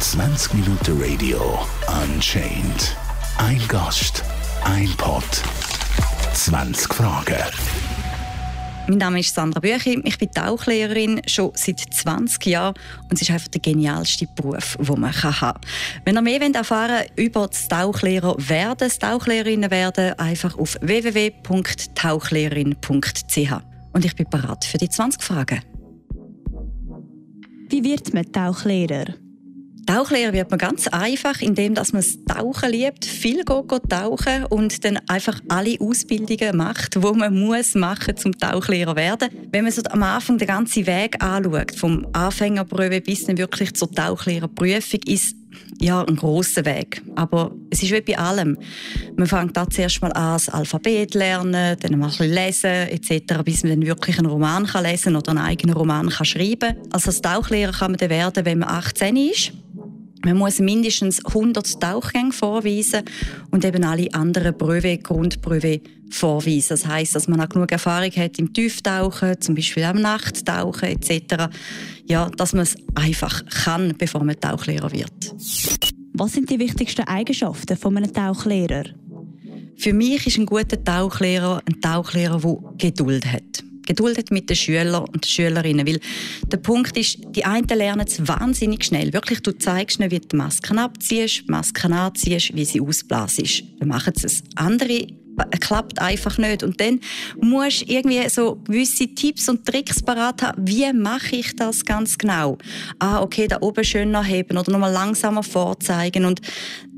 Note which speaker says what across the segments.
Speaker 1: 20 Minuten Radio Unchained. Ein Gast, ein Pod, 20 Fragen.
Speaker 2: Mein Name ist Sandra Büchi, ich bin Tauchlehrerin schon seit 20 Jahren und es ist einfach der genialste Beruf, den man haben kann. Wenn ihr mehr erfahren wollt über das Tauchlehrer werden, das Tauchlehrerinnen werden, einfach auf www.tauchlehrerin.ch. Und ich bin bereit für die 20 Fragen.
Speaker 3: Wie wird man Tauchlehrer?
Speaker 2: Tauchlehrer wird man ganz einfach, indem dass man das Tauchen liebt, viel geht tauchen und dann einfach alle Ausbildungen macht, wo man muss machen zum Tauchlehrer werden. Wenn man so am Anfang den ganzen Weg anschaut, vom Anfängerprüfe bis dann wirklich zur Tauchlehrerprüfung, ist ja, ein großer Weg. Aber es ist wie bei allem. Man fängt da zuerst mal an, das Alphabet lernen, dann ein bisschen lesen etc., bis man dann wirklich einen Roman kann lesen oder einen eigenen Roman kann schreiben Also als Tauchlehrer kann man dann werden, wenn man 18 ist. Man muss mindestens 100 Tauchgänge vorweisen und eben alle anderen Prüfe, Grundprüfe vorweisen. Das heißt, dass man auch genug Erfahrung hat im Tieftauchen, zum Beispiel am Nachttauchen etc. Ja, dass man es einfach kann, bevor man Tauchlehrer wird.
Speaker 3: Was sind die wichtigsten Eigenschaften von einem Tauchlehrer?
Speaker 2: Für mich ist ein guter Tauchlehrer ein Tauchlehrer, der Geduld hat. Geduld mit den Schülern und Schülerinnen. Weil der Punkt ist, die einen lernen es wahnsinnig schnell. Wirklich, du zeigst ihnen, wie du die Masken abziehst, Masken anziehst, wie sie ausblasst. Dann machen sie es. Andere klappt einfach nicht. Und dann musst du irgendwie so gewisse Tipps und Tricks parat haben. Wie mache ich das ganz genau? Ah, okay, da oben schöner heben oder nochmal langsamer vorzeigen. Und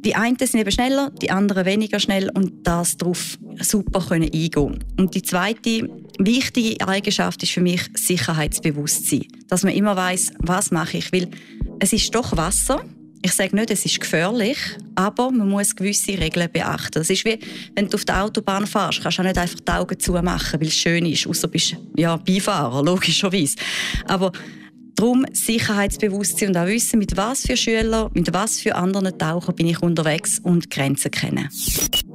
Speaker 2: die einen sind eben schneller, die anderen weniger schnell und das darauf super können eingehen. Und die zweite wichtige Eigenschaft ist für mich Sicherheitsbewusstsein. Dass man immer weiß, was mache ich. Weil es ist doch Wasser ich sage nicht, es ist gefährlich, aber man muss gewisse Regeln beachten. Das ist wie, wenn du auf der Autobahn fährst, kannst du auch nicht einfach die Augen zumachen, weil es schön ist, außer du bist ja, Beifahrer, logischerweise. Aber darum Sicherheitsbewusstsein und auch wissen, mit was für Schülern, mit was für anderen Tauchern bin ich unterwegs und Grenzen kennen.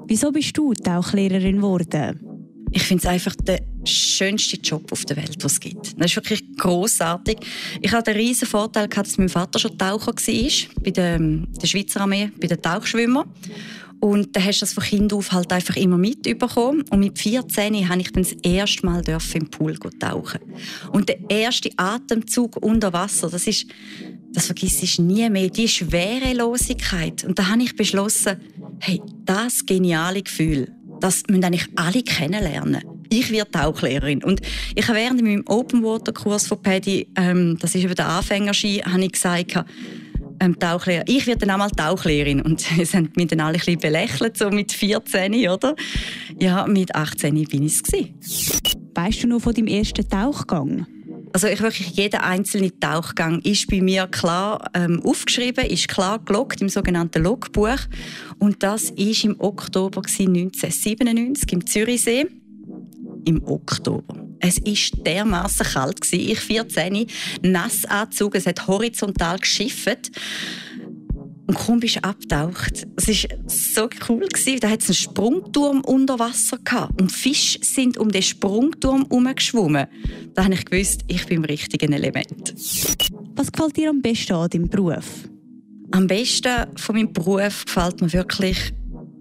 Speaker 3: Wieso bist du Tauchlehrerin geworden?
Speaker 2: Ich finde es einfach der schönste Job auf der Welt, was es gibt. Das ist wirklich großartig. Ich hatte den riesen Vorteil dass mein Vater schon Taucher war bei der, der Schweizer Armee, bei den Tauchschwimmern. Und da hast du das von Kind auf halt einfach immer mitbekommen. Und mit 14 habe ich dann das erste Mal im Pool tauchen. Und der erste Atemzug unter Wasser, das ist, das vergisst ich nie mehr, die Schwerelosigkeit. Und da habe ich beschlossen, hey, das geniale Gefühl, das müssen eigentlich alle kennenlernen. Ich werde Tauchlehrerin. Und ich habe während meinem Open Water Kurs von Paddy, ähm, das ist über den Anfängerski, habe ich gesagt, ähm, Tauchlehrer. Ich werde dann einmal Tauchlehrerin. Und sie haben mich dann alle ein bisschen belächelt, so mit 14, oder? Ja, mit 18 bin ich es.
Speaker 3: Weißt du noch von deinem ersten Tauchgang?
Speaker 2: Also ich wirklich jeder einzelne Tauchgang ist bei mir klar ähm, aufgeschrieben, ist klar gelockt im sogenannten Logbuch und das ist im Oktober 1997 im Zürichsee im Oktober. Es ist dermaßen kalt Ich 14, Nassanzug, es hat horizontal geschifft. Und kaum bist du abgetaucht. Es war so cool. Da hat es einen Sprungturm unter Wasser gehabt. Und Fische sind um den Sprungturm herumgeschwommen. Da habe ich gewusst, ich bin im richtigen Element.
Speaker 3: Was gefällt dir am besten an deinem Beruf?
Speaker 2: Am besten von meinem Beruf gefällt mir wirklich,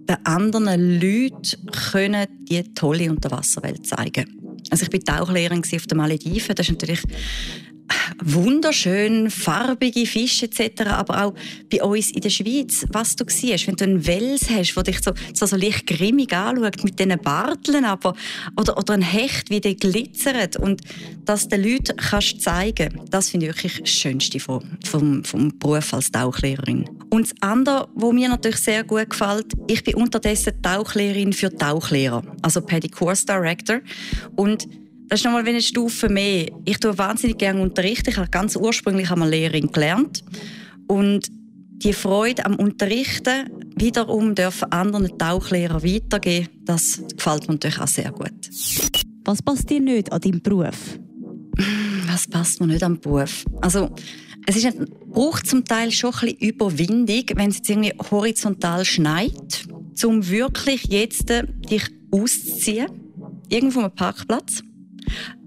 Speaker 2: den anderen Leuten können die tolle Unterwasserwelt zeigen. Also ich bin Tauchlehrerin auf den Malediven. Das ist natürlich wunderschön farbige Fische etc., aber auch bei uns in der Schweiz, was du siehst, wenn du einen Wels hast, der dich so, so, so leicht grimmig anschaut mit diesen Barteln, aber, oder, oder ein Hecht, wie der glitzert und das den Leuten kannst zeigen, das finde ich wirklich das Schönste vom, vom, vom Beruf als Tauchlehrerin. Und das andere, was mir natürlich sehr gut gefällt, ich bin unterdessen Tauchlehrerin für Tauchlehrer, also Paddy Course Director und das ist nochmal eine Stufe mehr. Ich tue wahnsinnig gerne unterrichten. Ich habe ganz ursprünglich einmal Lehrerin gelernt. Und die Freude am Unterrichten wiederum dürfen anderen Tauchlehrer weitergeben, das gefällt mir natürlich auch sehr gut.
Speaker 3: Was passt dir nicht an deinem Beruf?
Speaker 2: Was passt mir nicht am Beruf? Also, es ist ein, braucht zum Teil schon ein bisschen Überwindung, wenn es jetzt irgendwie horizontal schneit, um wirklich jetzt dich auszuziehen, irgendwo am Parkplatz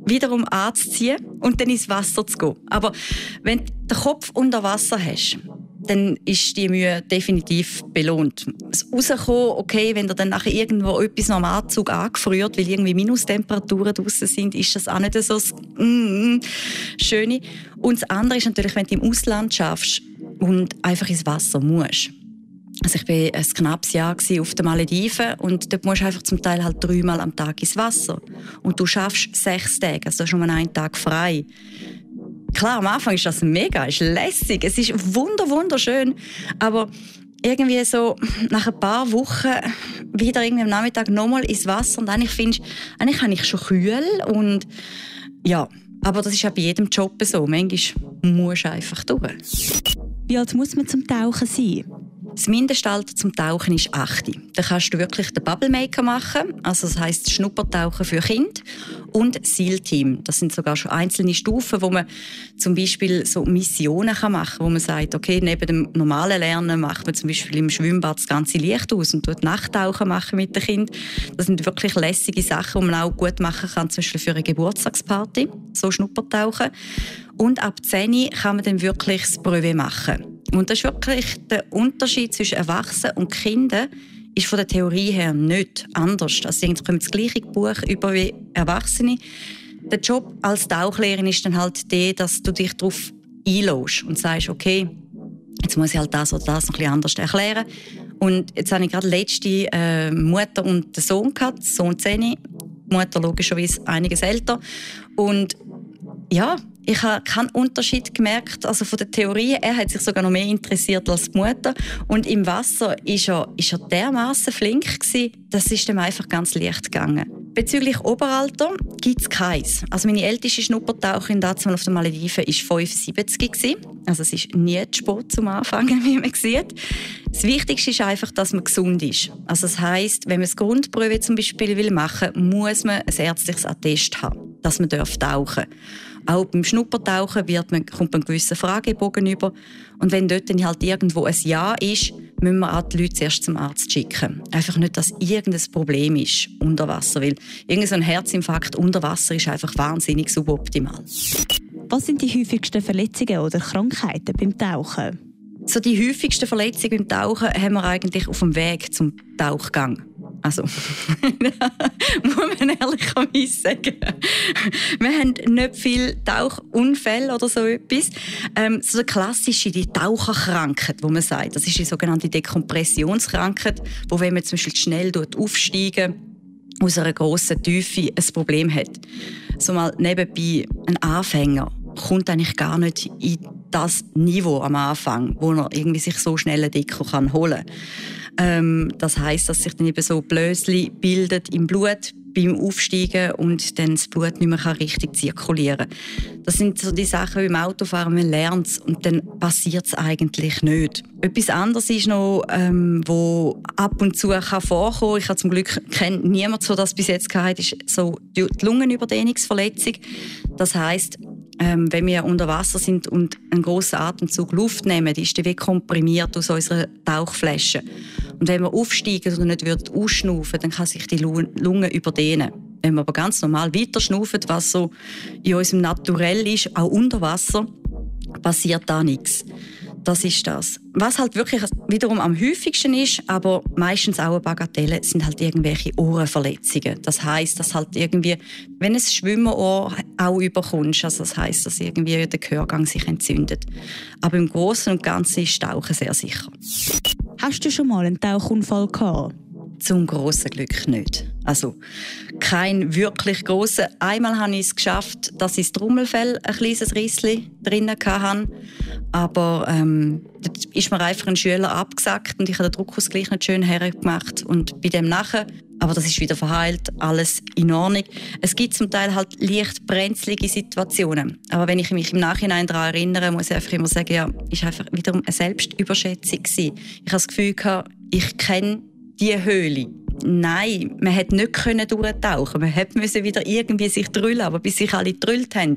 Speaker 2: wiederum anzuziehen und dann ins Wasser zu gehen. Aber wenn du den Kopf unter Wasser hast, dann ist die Mühe definitiv belohnt. Das Rauskommen, okay, wenn ihr dann nachher irgendwo etwas noch am Anzug angefriert, weil irgendwie Minustemperaturen draußen sind, ist das auch nicht so das mm, mm, Schöne. Und das andere ist natürlich, wenn du im Ausland schaffst und einfach ins Wasser musst. Also ich war ein knappes Jahr auf den Malediven und dort musst du einfach zum Teil halt dreimal am Tag ins Wasser. Und du schaffst sechs Tage, also schon mal einen Tag frei. Klar, am Anfang ist das mega, ist lässig, es ist wunder wunderschön, aber irgendwie so nach ein paar Wochen wieder irgendwie am Nachmittag nochmal ins Wasser und eigentlich findest eigentlich habe ich schon kühl und ja, aber das ist ja bei jedem Job so. Manchmal musst du einfach durch.
Speaker 3: Wie alt muss man zum Tauchen sein?
Speaker 2: Das Mindestalter zum Tauchen ist 8. Da kannst du wirklich den Bubble Maker machen, also das heißt Schnuppertauchen für Kinder und SEAL-Team. Das sind sogar schon einzelne Stufen, wo man zum Beispiel so Missionen kann machen kann, wo man sagt, okay, neben dem normalen Lernen macht man zum Beispiel im Schwimmbad das ganze Licht aus und tut Nachttauchen machen mit den Kindern. Das sind wirklich lässige Sachen, die man auch gut machen kann, zum Beispiel für eine Geburtstagsparty, so Schnuppertauchen. Und ab 10 kann man dann wirklich das Brevet machen. Und das ist wirklich der Unterschied zwischen Erwachsenen und Kindern ist von der Theorie her nicht anders. Also sie kommen das gleiche Buch über wie Erwachsene. Der Job als Tauchlehrerin ist dann halt der, dass du dich darauf einlässt und sagst, okay, jetzt muss ich halt das oder das noch ein anders erklären. Und jetzt habe ich gerade letzte äh, Mutter und den Sohn gehabt, Sohn 10, die Mutter logischerweise einiges älter. Und ja, ich habe keinen Unterschied gemerkt, also von der Theorie. Er hat sich sogar noch mehr interessiert als die Mutter. Und im Wasser ist er, ist er dermaßen flink gewesen, das ist ihm einfach ganz leicht gegangen. Bezüglich Oberalter gibt es keins. Also meine älteste Schnuppertaucherin dazu auf den Malediven war 75 gewesen. Also es ist nie zu spät zum Anfangen, wie man sieht. Das Wichtigste ist einfach, dass man gesund ist. Also das heißt, wenn man das Grundprüfe zum Beispiel will machen, muss man ein ärztliches Attest haben, dass man tauchen darf. Auch beim Schnuppertauchen wird man, kommt man einen gewissen Fragebogen über. Und wenn dort dann halt irgendwo ein Ja ist, müssen wir auch die Leute zuerst zum Arzt schicken. Einfach nicht, dass irgendein Problem ist unter Wasser. Weil irgendein so Herzinfarkt unter Wasser ist einfach wahnsinnig suboptimal.
Speaker 3: Was sind die häufigsten Verletzungen oder Krankheiten beim Tauchen?
Speaker 2: So die häufigsten Verletzungen beim Tauchen haben wir eigentlich auf dem Weg zum Tauchgang. Also, muss man ehrlich sagen. Wir haben nicht viele Tauchunfälle oder so etwas. Ähm, so eine klassische die Taucherkrankheit, wo man sagt, das ist die sogenannte Dekompressionskrankheit, wo wenn man zum Beispiel schnell aufsteigen aus einer grossen Tiefe ein Problem hat. So mal nebenbei ein Anfänger kommt eigentlich gar nicht in das Niveau am Anfang, wo er irgendwie sich so schnell einen Deko holen kann. Ähm, das heißt, dass sich dann eben so Blösli bildet im Blut beim Aufsteigen und dann das Blut nicht mehr richtig zirkulieren kann. Das sind so die Sachen beim Autofahren, man lernt es und dann passiert es eigentlich nicht. Etwas anderes ist noch, ähm, wo ab und zu kann vorkommen Ich habe zum Glück kennt niemand, so das bis jetzt gehabt ist so die Lungenüberdehnungsverletzung. Das heißt, ähm, wenn wir unter Wasser sind und einen großen Atemzug Luft nehmen, ist die wie komprimiert aus unserer Tauchflasche. Und wenn wir aufsteigen oder nicht wird ausschnaufen, dann kann sich die Lunge überdehnen. Wenn wir aber ganz normal weiter schnaufen, was so in unserem Naturell ist, auch unter Wasser, passiert da nichts. Das ist das. Was halt wirklich wiederum am häufigsten ist, aber meistens auch eine Bagatelle, sind halt irgendwelche Ohrenverletzungen. Das heißt, dass halt irgendwie, wenn ein Schwimmerohr auch überkommst, also das heißt, dass irgendwie der Gehörgang sich entzündet. Aber im Großen und Ganzen ist Tauchen sehr sicher.
Speaker 3: Hast du schon mal einen Tauchunfall gehabt?
Speaker 2: Zum großen Glück nicht. Also kein wirklich großer. Einmal habe ich es geschafft, dass ich das Trommelfell ein kleines Rissli drinnen hatte. Aber ähm, da ist mir einfach ein Schüler abgesackt und ich habe den Druckausgleich nicht schön hergemacht. Und bei dem nachher, aber das ist wieder verheilt, alles in Ordnung. Es gibt zum Teil halt leicht brenzlige Situationen. Aber wenn ich mich im Nachhinein daran erinnere, muss ich einfach immer sagen, ja, ist einfach wiederum eine Selbstüberschätzung gewesen. Ich habe das Gefühl gehabt, ich kenne die Höhle. Nein, man hätte nicht können durchtauchen. Man hätte müssen wieder irgendwie sich drüllen, aber bis sich alle drüllt haben,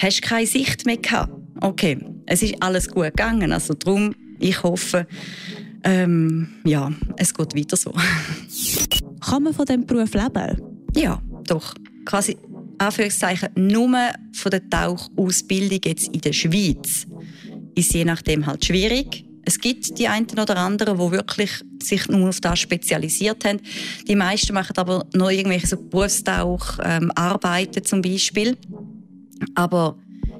Speaker 2: hast du keine Sicht mehr gehabt. Okay, es ist alles gut gegangen, also darum, ich hoffe, ähm, ja, es geht weiter so.
Speaker 3: Kann man von diesem Beruf leben?
Speaker 2: Ja, doch. Quasi Anführungszeichen nur von der Tauchausbildung jetzt in der Schweiz ist je nachdem halt schwierig. Es gibt die einen oder anderen, die wirklich sich nur auf das spezialisiert haben. Die meisten machen aber noch irgendwelche so Berufstaucharbeiten ähm, zum Beispiel. Aber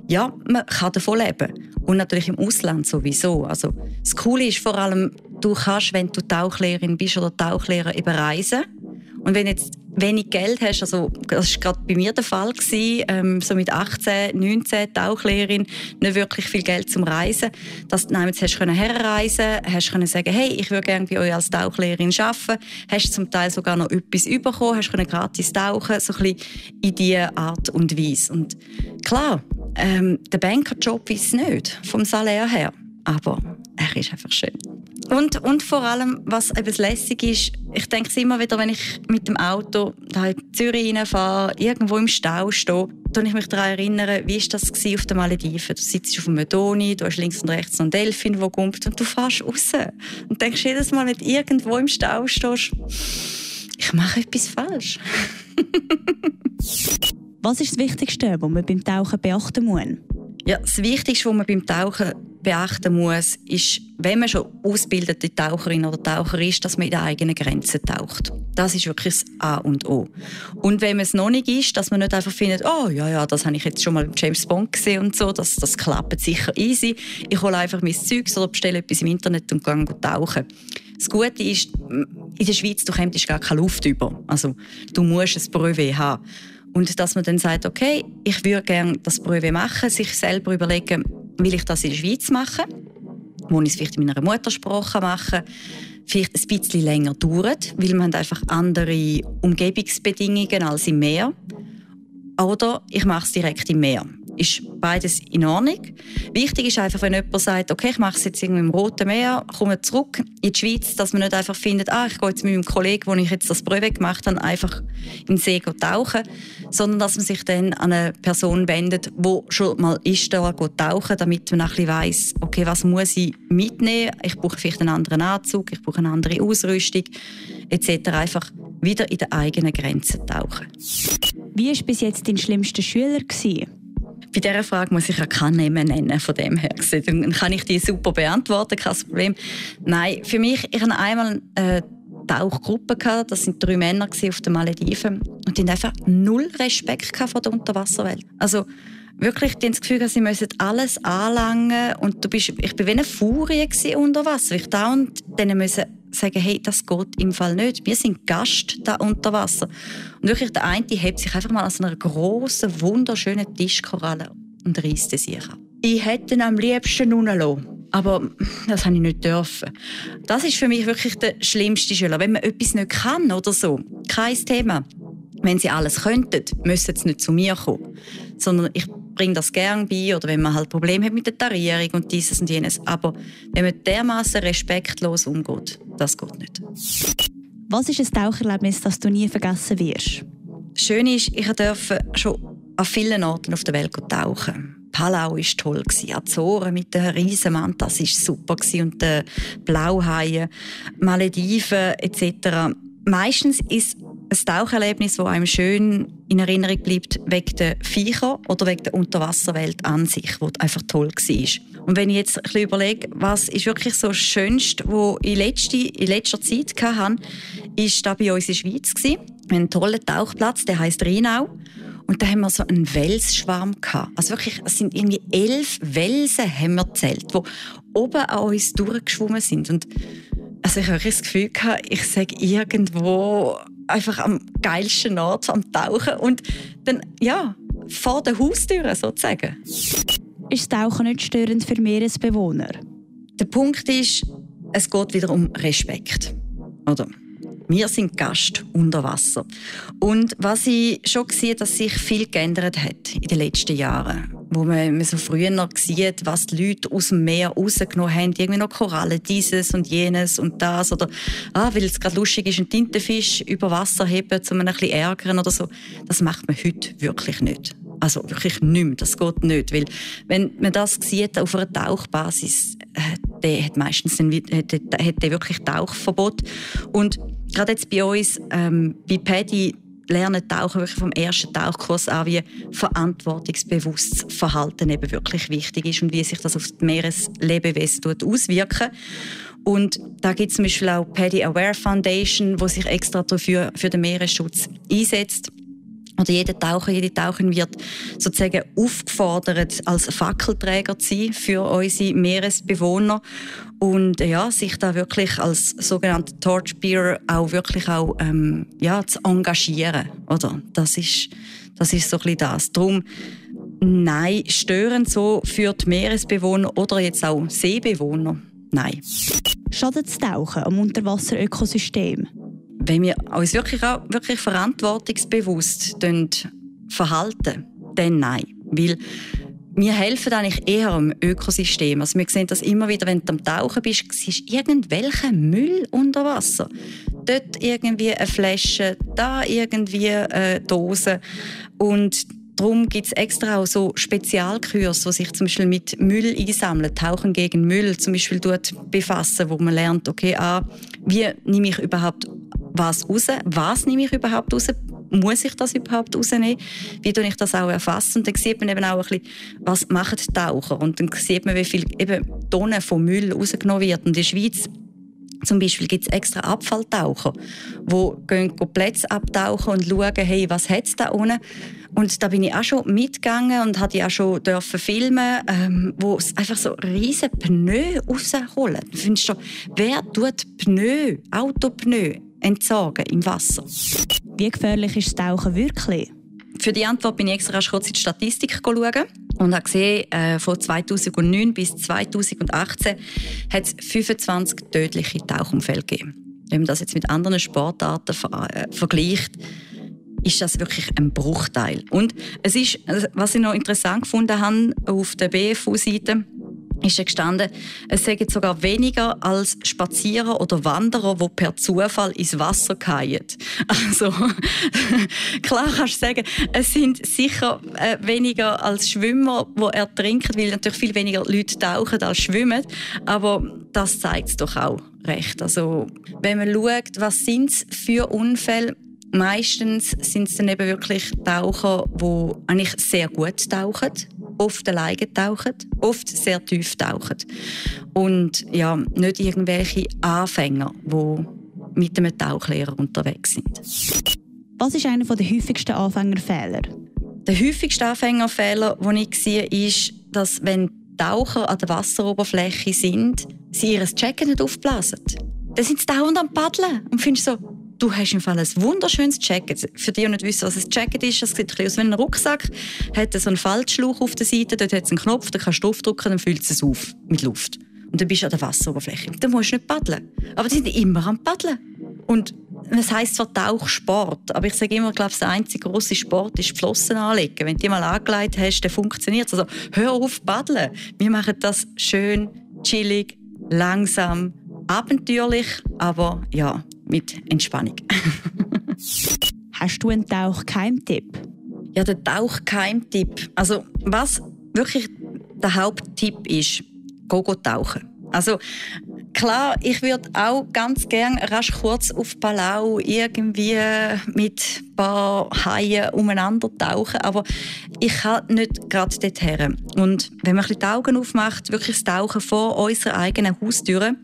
Speaker 2: ja, man kann davon leben. Und natürlich im Ausland sowieso. Also, das Coole ist vor allem, du kannst, wenn du Tauchlehrerin bist oder Tauchlehrer, eben reisen. Und wenn jetzt wenig Geld hast, also das war gerade bei mir der Fall, gewesen, ähm, so mit 18, 19 Tauchlehrerin, nicht wirklich viel Geld zum Reisen, dass du jetzt hast können herreisen, hast können sagen, hey, ich würde gerne bei euch als Tauchlehrerin arbeiten, hast zum Teil sogar noch etwas bekommen, hast können gratis tauchen, so ein bisschen in diese Art und Weise. Und klar, ähm, der Bankerjob ist es nicht, vom Salär her, aber er ist einfach schön. Und, und vor allem, was eben lässig ist, ich denke es immer wieder, wenn ich mit dem Auto da in Zürich reinfahre, irgendwo im Stau stehe, dann ich mich daran erinnere, wie war das auf den Malediven? Du sitzt auf einem Doni, du hast links und rechts einen Delfin, der kommt und du fährst raus. Und denkst jedes Mal, wenn du irgendwo im Stau stehst, ich mache etwas falsch.
Speaker 3: was ist das Wichtigste, was man beim Tauchen beachten muss?
Speaker 2: Ja, das Wichtigste, was man beim Tauchen beachten muss, ist, wenn man schon ausgebildete Taucherin oder Taucher ist, dass man in den eigenen Grenzen taucht. Das ist wirklich das A und O. Und wenn man es noch nicht ist, dass man nicht einfach findet, oh ja, ja, das habe ich jetzt schon mal im James Bond gesehen und so, das, das klappt sicher easy. Ich hole einfach mein Zeug oder bestelle etwas im Internet und gehe tauchen. Das Gute ist, in der Schweiz, du kommst gar keine Luft über. Also, du musst ein Brevet haben. Und dass man dann sagt, okay, ich würde gerne das Brevet machen, sich selber überlegen, will ich das in der Schweiz machen? Wo ich es vielleicht in meiner Muttersprache machen vielleicht ein bisschen länger dauert, weil man einfach andere Umgebungsbedingungen als im Meer. Oder ich mache es direkt im Meer ist beides in Ordnung. Wichtig ist einfach, wenn jemand sagt, okay, ich mache es jetzt irgendwie im Roten Meer, komme zurück in die Schweiz, dass man nicht einfach findet, ah, ich gehe jetzt mit meinem Kollegen, wo ich jetzt das Brevet gemacht habe, einfach in den See tauchen, sondern dass man sich dann an eine Person wendet, die schon mal ist da tauchen, damit man ein bisschen weiss, okay, was muss ich mitnehmen? Ich brauche vielleicht einen anderen Anzug, ich brauche eine andere Ausrüstung etc. Einfach wieder in den eigenen Grenzen tauchen.
Speaker 3: Wie war bis jetzt dein schlimmster Schüler? Gewesen?
Speaker 2: Bei dieser Frage muss ich ja keinen Namen nennen, von dem her Dann kann ich die super beantworten, kein Problem. Nein, für mich, ich hatte einmal eine Tauchgruppe, das sind drei Männer auf den Malediven und die hatten einfach null Respekt vor der Unterwasserwelt. Also wirklich die haben das Gefühl, sie müssen alles anlangen und du bist, ich war wie eine Furie unter Wasser. Ich da denen müssen sagen, hey, das geht im Fall nicht. Wir sind Gast da unter Wasser. Und wirklich der eine hebt sich einfach mal aus einer großen, wunderschönen Tischkoralle und reißt sie sich ab. Ich hätte ihn am liebsten runterlassen. Aber das habe ich nicht dürfen. Das ist für mich wirklich der schlimmste Schüler. Wenn man etwas nicht kann oder so, kein Thema. Wenn sie alles könnten, müssen sie nicht zu mir kommen. Sondern ich bringe das gerne bei oder wenn man halt Probleme hat mit der Tarierung und dieses und jenes. Aber wenn man dermaßen respektlos umgeht, das geht nicht.
Speaker 3: Was ist ein Taucherlebnis, das du nie vergessen wirst?
Speaker 2: Schön ist, ich durfte schon an vielen Orten auf der Welt tauchen. Palau war toll, Azoren mit den Riesenmann, das war super. Und die Blauhaie, Malediven etc. Meistens ist ein Taucherlebnis, das einem schön in Erinnerung bleibt, wegen der Viecher oder wegen der Unterwasserwelt an sich, die einfach toll war. Und wenn ich jetzt ein bisschen überlege, was ist wirklich so das Schönste, was ich letzte, in letzter Zeit hatte, ist da bei uns in der Schweiz. Wir haben einen tollen Tauchplatz, der heißt Rheinau. Und da haben wir so einen Welsschwarm gehabt. Also wirklich, es sind irgendwie elf Welsen haben wir gezählt, die oben an uns durchgeschwommen sind. Und also ich habe das Gefühl gehabt, ich sage irgendwo einfach am geilsten Ort am Tauchen und dann, ja, vor der Haustür sozusagen.
Speaker 3: Ist das Tauchen nicht störend für Meeresbewohner?
Speaker 2: Der Punkt ist, es geht wieder um Respekt. Oder? Wir sind Gast unter Wasser. Und was ich schon sehe, dass sich viel geändert hat in den letzten Jahren. Wo man so früher noch sieht, was die Leute aus dem Meer rausgenommen haben. Irgendwie noch Korallen, dieses und jenes und das. Oder, ah, weil es gerade lustig ist, einen Tintenfisch über Wasser heben, um ihn ein bisschen ärgern oder so. Das macht man heute wirklich nicht. Also wirklich nicht mehr. Das geht nicht. Weil, wenn man das sieht auf einer Tauchbasis, äh, der hat meistens dann, hat, hat der wirklich Tauchverbot. Und gerade jetzt bei uns, ähm, bei Paddy, lernen tauchen wirklich vom ersten Tauchkurs an, wie verantwortungsbewusstes Verhalten eben wirklich wichtig ist und wie sich das auf die Meereslebewesen auswirken und da gibt es zum Beispiel auch Paddy Aware Foundation, wo sich extra dafür für den Meeresschutz einsetzt. Oder jeder Taucher, jede Taucherin wird sozusagen aufgefordert, als Fackelträger zu sein für unsere Meeresbewohner und ja, sich da wirklich als sogenannte Torchbearer auch wirklich auch ähm, ja, zu engagieren. Oder? Das ist, das ist so ein bisschen das. Darum, nein, störend so für die Meeresbewohner oder jetzt auch Seebewohner, nein.
Speaker 3: Schadet das Tauchen am Unterwasserökosystem?
Speaker 2: Wenn wir uns wirklich auch wirklich verantwortungsbewusst verhalten, dann nein. Weil wir helfen eigentlich eher am Ökosystem. Also wir sehen das immer wieder, wenn du am Tauchen bist, siehst irgendwelcher Müll unter Wasser. Dort irgendwie eine Flasche, da irgendwie eine Dose. Und darum gibt es extra auch so Spezialkurse, die sich zum Beispiel mit Müll einsammeln, Tauchen gegen Müll zum Beispiel befassen, wo man lernt, okay, ah, wie nehme ich überhaupt was raus? Was nehme ich überhaupt raus? Muss ich das überhaupt rausnehmen? Wie tue ich das auch erfassen? Und dann sieht man eben auch ein bisschen, was machen die Taucher? Und dann sieht man, wie viel eben Tonnen von Müll rausgenommen wird. Und in der Schweiz zum Beispiel gibt es extra Abfalltaucher, die gehen Plätze abtauchen und schauen, hey, was hat es da unten? Und da bin ich auch schon mitgegangen und hatte auch schon dürfen filmen, ähm, wo es einfach so riesige Pneu rausholen. Findest du, wer tut Pneu, Autopneu entsorgen im Wasser.
Speaker 3: Wie gefährlich ist das Tauchen wirklich?
Speaker 2: Für die Antwort bin ich extra kurz in die Statistik schauen und habe gesehen, äh, von 2009 bis 2018 hat es 25 tödliche Tauchunfälle gegeben. Wenn man das jetzt mit anderen Sportarten ver äh, vergleicht, ist das wirklich ein Bruchteil. Und es ist, was ich noch interessant gefunden habe auf der BFU-Seite, ist ja gestanden, es seien sogar weniger als Spazierer oder Wanderer, die per Zufall ins Wasser fallen. Also, klar kannst du sagen, es sind sicher äh, weniger als Schwimmer, die ertrinken, weil natürlich viel weniger Leute tauchen als schwimmen. Aber das zeigt es doch auch recht. Also, wenn man schaut, was sind es für Unfälle, meistens sind es dann eben wirklich Taucher, die eigentlich sehr gut tauchen oft alleine tauchen, oft sehr tief tauchen. Und ja, nicht irgendwelche Anfänger, die mit einem Tauchlehrer unterwegs sind.
Speaker 3: Was ist einer der häufigsten Anfängerfehler?
Speaker 2: Der häufigste Anfängerfehler, den ich sehe, ist, dass wenn Taucher an der Wasseroberfläche sind, sie ihr Jacket nicht aufblasen. Dann sind sie dauernd am Paddeln und findest so, Du hast im Fall ein wunderschönes Jacket. Für die, die nicht wissen, was ein Jacket ist, das sieht ein aus wie ein Rucksack. Hat so einen Faltschlauch auf der Seite, dort hat es einen Knopf, da kannst du draufdrücken, dann füllt es auf mit Luft. Und dann bist du an der Wasseroberfläche. Dann musst du nicht paddeln. Aber die sind immer am Paddeln. Und es heisst zwar Tauchsport, aber ich sage immer, glaube, der einzige große Sport ist Flossen anlegen. Wenn du die mal angelegt hast, dann funktioniert es. Also hör auf paddeln. Wir machen das schön, chillig, langsam, abenteuerlich, aber ja, mit Entspannung.
Speaker 3: Hast du einen Tauchkeimtipp?
Speaker 2: Ja, der Tauchkeimtipp. Also was wirklich der Haupttipp ist, go, go tauchen. Also klar, ich würde auch ganz gern rasch kurz auf Palau irgendwie mit ein paar Haien umeinander tauchen, aber ich kann nicht gerade dorthin. Und wenn man ein die Augen aufmacht, wirklich das Tauchen vor unserer eigenen Haustür,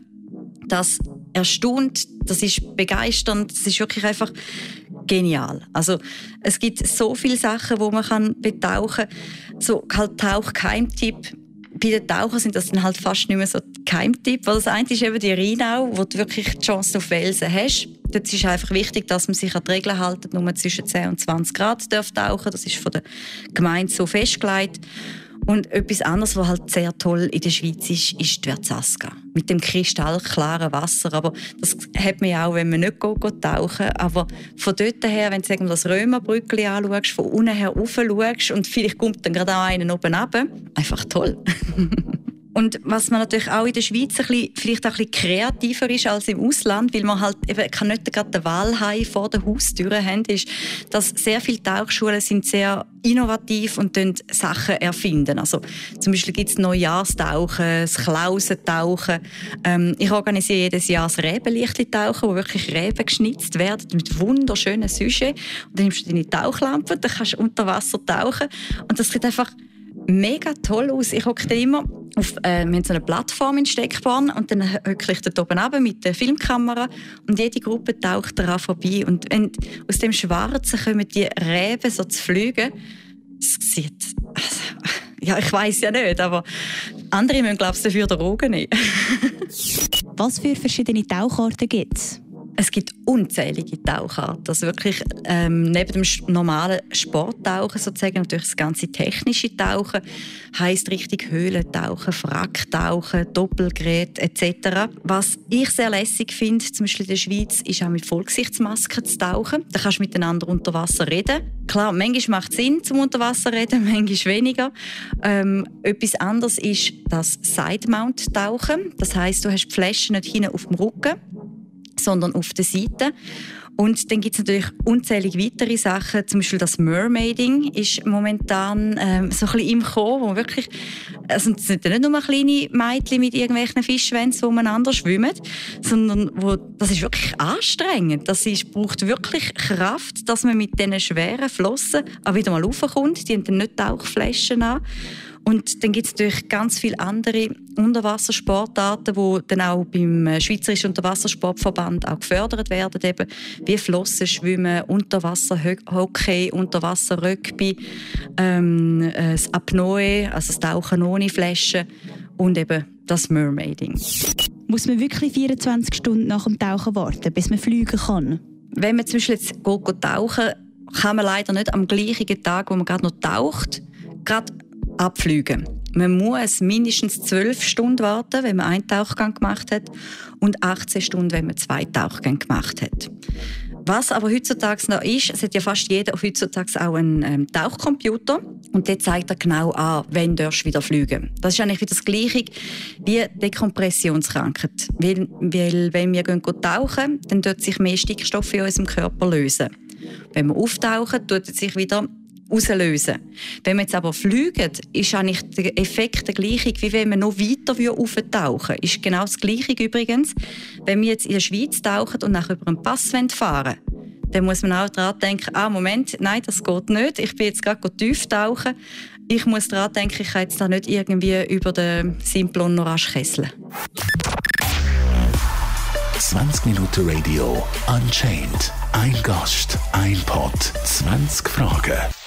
Speaker 2: das erstaunt, das ist begeisternd, das ist wirklich einfach genial. Also es gibt so viele Sachen, wo man kann betauchen kann. So halt Tauchkeimtipp. Bei den Tauchern sind das dann halt fast nicht mehr so Keimtipp. das eine ist eben die Rheinau, wo du wirklich die Chance auf Felsen hast. Dort ist einfach wichtig, dass man sich an die Regeln hält, nur zwischen 10 und 20 Grad darf tauchen. Das ist von der Gemeinde so festgelegt. Und etwas anderes, was halt sehr toll in der Schweiz ist, ist die Verzaska. Mit dem kristallklaren Wasser. Aber das hat man ja auch, wenn man nicht geht, geht tauchen Aber von dort her, wenn du das Römerbrückli anschaust, von unten her rauf schaust und vielleicht kommt dann gerade auch einer oben runter, einfach toll. Und was man natürlich auch in der Schweiz ein bisschen, vielleicht auch ein bisschen kreativer ist als im Ausland, weil man halt eben kann nicht gerade den Wahlhai vor der Haustür haben, ist, dass sehr viele Tauchschulen sind sehr innovativ und Sachen erfinden. Also zum Beispiel gibt es Neujahrstauchen, das Klausentauchen. Ähm, ich organisiere jedes Jahr das Rebenlichtli-Tauchen, wo wirklich Reben geschnitzt werden mit wunderschönen Sujets. Und dann nimmst du deine Tauchlampe, dann kannst du unter Wasser tauchen und das sieht einfach mega toll aus. Ich hocke immer auf, äh, wir haben so eine Plattform in Steckborn und dann hocke ich dort oben runter mit der Filmkamera und jede Gruppe taucht daran vorbei. Und wenn aus dem Schwarzen kommen die Reben so zu fliegen, es sieht... Also, ja, ich weiß ja nicht, aber andere müssen, glaube ich, dafür den nehmen.
Speaker 3: Was für verschiedene Taucharten gibt es?
Speaker 2: Es gibt unzählige Taucharten. Also wirklich ähm, neben dem normalen Sporttauchen sozusagen natürlich das ganze technische Tauchen heißt richtig Höhlentauchen, Wracktauchen, Doppelgerät etc. Was ich sehr lässig finde, zum Beispiel in der Schweiz, ist auch mit Vollgesichtsmasken zu tauchen. Da kannst du miteinander unter Wasser reden. Klar, manchmal macht es Sinn, zum unter Wasser reden, manchmal weniger. Ähm, etwas anderes ist das Side-Mount-Tauchen. Das heißt, du hast die Flasche nicht hinten auf dem Rücken, sondern auf der Seite. Und dann gibt es natürlich unzählige weitere Sachen. Zum Beispiel das Mermaiding ist momentan ähm, so ein bisschen im Kommen, wo wirklich, also es sind nicht nur kleine Mädchen mit irgendwelchen Fischschwänzen, umeinander schwimmen, sondern wo, das ist wirklich anstrengend. Das ist, braucht wirklich Kraft, dass man mit diesen schweren Flossen auch wieder mal raufkommt. Die haben dann nicht Tauchflaschen an. Und dann gibt es natürlich ganz viele andere Unterwassersportarten, die dann auch beim Schweizerischen Unterwassersportverband auch gefördert werden, eben wie Flossenschwimmen, Unterwasserhockey, Unterwasserrugby, ähm, das Apnoe, also das Tauchen ohne Flaschen und eben das Mermaiding.
Speaker 3: Muss man wirklich 24 Stunden nach dem Tauchen warten, bis man fliegen kann?
Speaker 2: Wenn man zum Beispiel jetzt geht, tauchen kann man leider nicht am gleichen Tag, wo man gerade noch taucht, gerade abfliegen. Man muss mindestens zwölf Stunden warten, wenn man einen Tauchgang gemacht hat und 18 Stunden, wenn man zwei Tauchgänge gemacht hat. Was aber heutzutage noch ist, es hat ja fast jeder heutzutage auch einen ähm, Tauchcomputer und der zeigt er genau an, wann du wieder fliegen Das ist eigentlich wieder das Gleiche wie Dekompressionskrankheit. Weil, weil wenn wir gehen tauchen, dann tut sich mehr Stickstoff in unserem Körper lösen. Wenn wir auftauchen, tut sich wieder auslösen. Wenn wir jetzt aber fliegen, ist eigentlich der Effekt der gleiche, wie wenn wir noch weiter auftauchen würden. Ist genau das Gleiche übrigens. Wenn wir jetzt in der Schweiz tauchen und nachher über einen Pass fahren dann muss man auch daran denken, ah, Moment, nein, das geht nicht. Ich bin jetzt gerade tief tauchen. Ich muss daran denken, ich kann jetzt da nicht irgendwie über den Simplon noch kesseln.
Speaker 1: 20 Minuten Radio Unchained. Ein Gast, ein Pod, 20 Fragen.